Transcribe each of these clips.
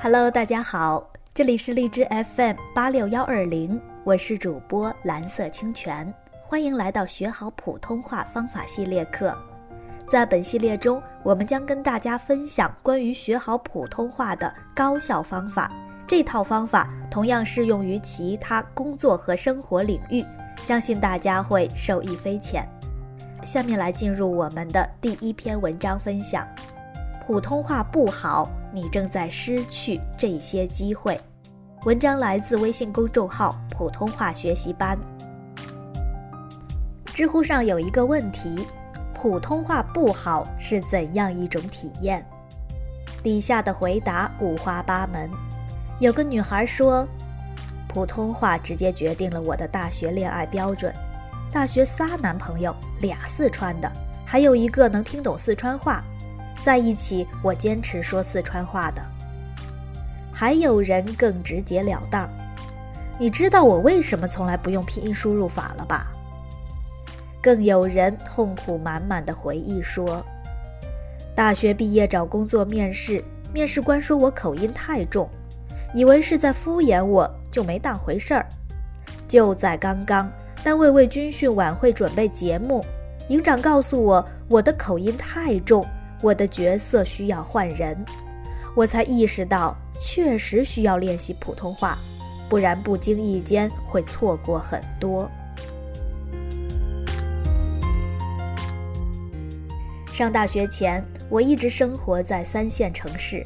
Hello，大家好，这里是荔枝 FM 八六幺二零，我是主播蓝色清泉，欢迎来到学好普通话方法系列课。在本系列中，我们将跟大家分享关于学好普通话的高效方法。这套方法同样适用于其他工作和生活领域，相信大家会受益匪浅。下面来进入我们的第一篇文章分享：普通话不好。你正在失去这些机会。文章来自微信公众号“普通话学习班”。知乎上有一个问题：普通话不好是怎样一种体验？底下的回答五花八门。有个女孩说：“普通话直接决定了我的大学恋爱标准。大学仨男朋友，俩四川的，还有一个能听懂四川话。”在一起，我坚持说四川话的。还有人更直截了当，你知道我为什么从来不用拼音输入法了吧？更有人痛苦满满的回忆说，大学毕业找工作面试，面试官说我口音太重，以为是在敷衍我，就没当回事儿。就在刚刚，单位为军训晚会准备节目，营长告诉我我的口音太重。我的角色需要换人，我才意识到确实需要练习普通话，不然不经意间会错过很多。上大学前，我一直生活在三线城市，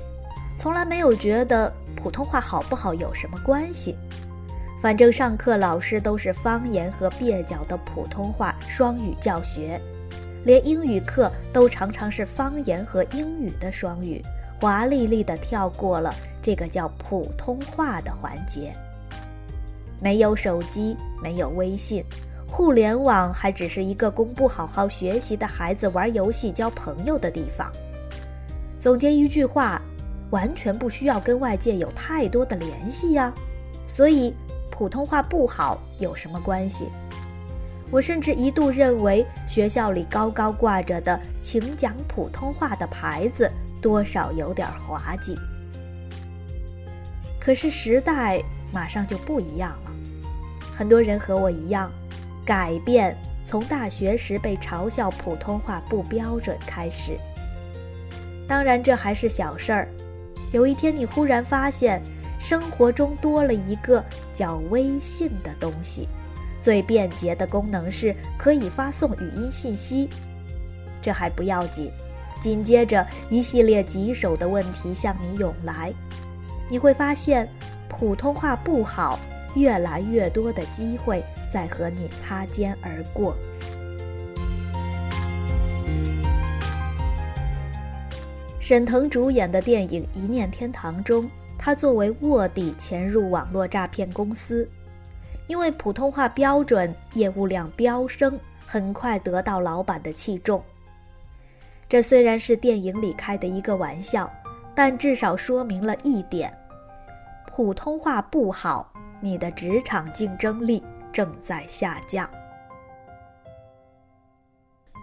从来没有觉得普通话好不好有什么关系。反正上课老师都是方言和蹩脚的普通话双语教学。连英语课都常常是方言和英语的双语，华丽丽的跳过了这个叫普通话的环节。没有手机，没有微信，互联网还只是一个供不好好学习的孩子玩游戏交朋友的地方。总结一句话，完全不需要跟外界有太多的联系呀。所以，普通话不好有什么关系？我甚至一度认为，学校里高高挂着的“请讲普通话”的牌子，多少有点滑稽。可是时代马上就不一样了，很多人和我一样，改变从大学时被嘲笑普通话不标准开始。当然，这还是小事儿。有一天，你忽然发现，生活中多了一个叫微信的东西。最便捷的功能是可以发送语音信息，这还不要紧，紧接着一系列棘手的问题向你涌来，你会发现普通话不好，越来越多的机会在和你擦肩而过。沈腾主演的电影《一念天堂》中，他作为卧底潜入网络诈骗公司。因为普通话标准，业务量飙升，很快得到老板的器重。这虽然是电影里开的一个玩笑，但至少说明了一点：普通话不好，你的职场竞争力正在下降。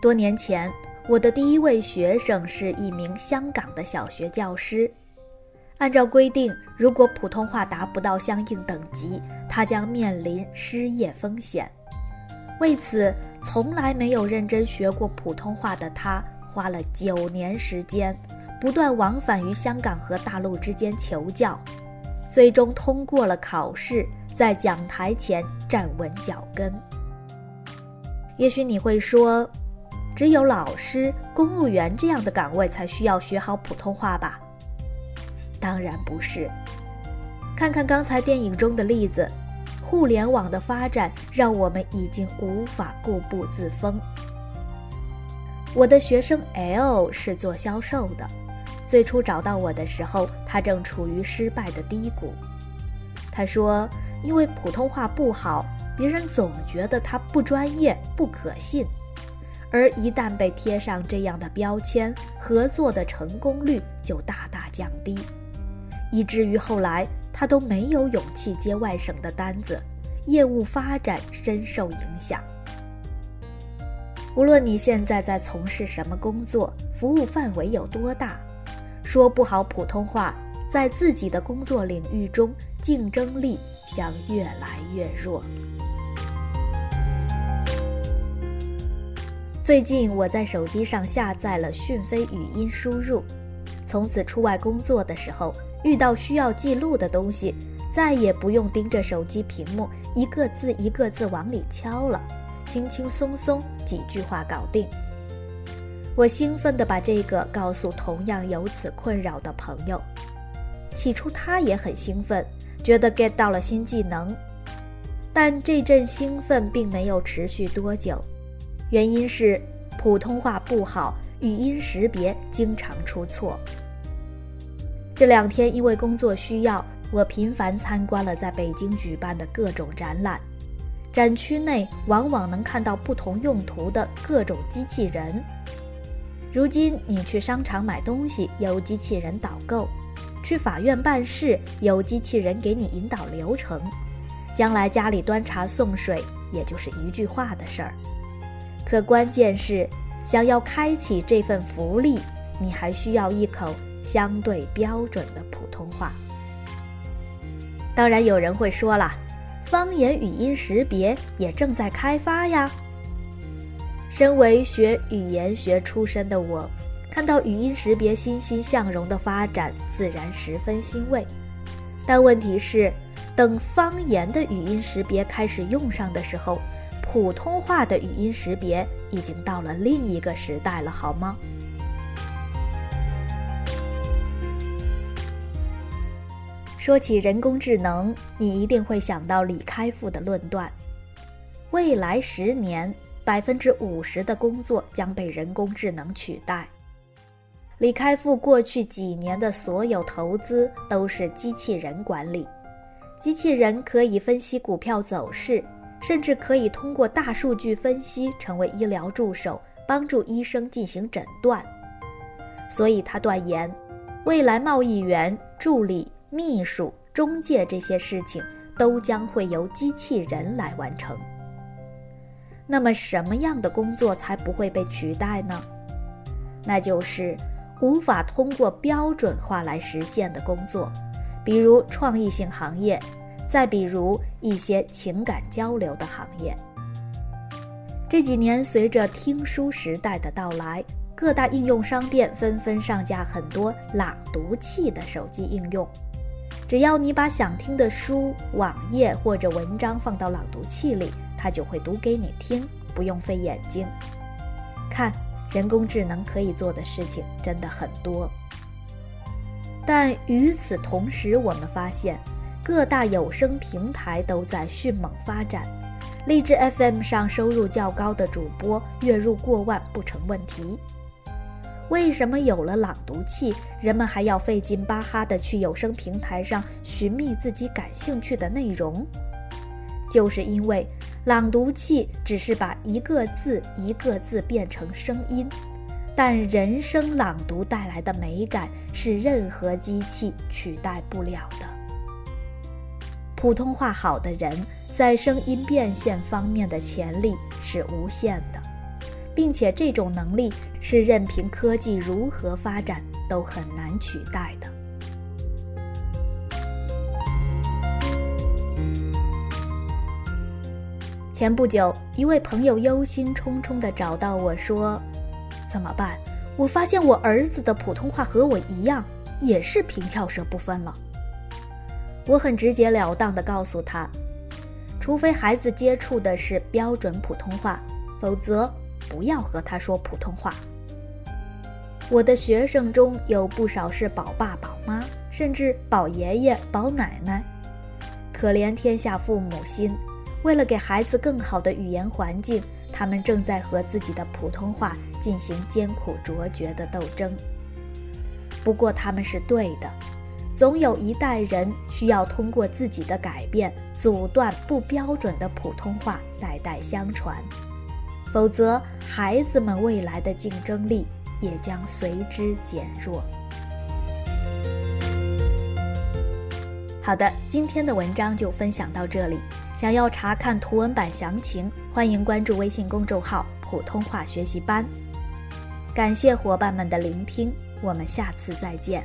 多年前，我的第一位学生是一名香港的小学教师。按照规定，如果普通话达不到相应等级，他将面临失业风险。为此，从来没有认真学过普通话的他，花了九年时间，不断往返于香港和大陆之间求教，最终通过了考试，在讲台前站稳脚跟。也许你会说，只有老师、公务员这样的岗位才需要学好普通话吧？当然不是。看看刚才电影中的例子，互联网的发展让我们已经无法固步自封。我的学生 L 是做销售的，最初找到我的时候，他正处于失败的低谷。他说，因为普通话不好，别人总觉得他不专业、不可信，而一旦被贴上这样的标签，合作的成功率就大大降低。以至于后来他都没有勇气接外省的单子，业务发展深受影响。无论你现在在从事什么工作，服务范围有多大，说不好普通话，在自己的工作领域中竞争力将越来越弱。最近我在手机上下载了讯飞语音输入，从此出外工作的时候，遇到需要记录的东西，再也不用盯着手机屏幕，一个字一个字往里敲了，轻轻松松几句话搞定。我兴奋地把这个告诉同样有此困扰的朋友，起初他也很兴奋，觉得 get 到了新技能，但这阵兴奋并没有持续多久。原因是普通话不好，语音识别经常出错。这两天因为工作需要，我频繁参观了在北京举办的各种展览。展区内往往能看到不同用途的各种机器人。如今你去商场买东西，有机器人导购；去法院办事，有机器人给你引导流程。将来家里端茶送水，也就是一句话的事儿。可关键是，想要开启这份福利，你还需要一口相对标准的普通话。当然，有人会说了，方言语音识别也正在开发呀。身为学语言学出身的我，看到语音识别欣欣向荣的发展，自然十分欣慰。但问题是，等方言的语音识别开始用上的时候，普通话的语音识别已经到了另一个时代了，好吗？说起人工智能，你一定会想到李开复的论断：未来十年，百分之五十的工作将被人工智能取代。李开复过去几年的所有投资都是机器人管理，机器人可以分析股票走势。甚至可以通过大数据分析成为医疗助手，帮助医生进行诊断。所以他断言，未来贸易员、助理、秘书、中介这些事情都将会由机器人来完成。那么，什么样的工作才不会被取代呢？那就是无法通过标准化来实现的工作，比如创意性行业。再比如一些情感交流的行业。这几年，随着听书时代的到来，各大应用商店纷纷上架很多朗读器的手机应用。只要你把想听的书、网页或者文章放到朗读器里，它就会读给你听，不用费眼睛。看，人工智能可以做的事情真的很多。但与此同时，我们发现。各大有声平台都在迅猛发展，荔枝 FM 上收入较高的主播月入过万不成问题。为什么有了朗读器，人们还要费劲巴哈的去有声平台上寻觅自己感兴趣的内容？就是因为朗读器只是把一个字一个字变成声音，但人声朗读带来的美感是任何机器取代不了的。普通话好的人，在声音变现方面的潜力是无限的，并且这种能力是任凭科技如何发展都很难取代的。前不久，一位朋友忧心忡忡地找到我说：“怎么办？我发现我儿子的普通话和我一样，也是平翘舌不分了。”我很直截了当地告诉他，除非孩子接触的是标准普通话，否则不要和他说普通话。我的学生中有不少是宝爸宝妈，甚至宝爷爷宝奶奶，可怜天下父母心，为了给孩子更好的语言环境，他们正在和自己的普通话进行艰苦卓绝的斗争。不过他们是对的。总有一代人需要通过自己的改变阻断不标准的普通话代代相传，否则孩子们未来的竞争力也将随之减弱。好的，今天的文章就分享到这里。想要查看图文版详情，欢迎关注微信公众号“普通话学习班”。感谢伙伴们的聆听，我们下次再见。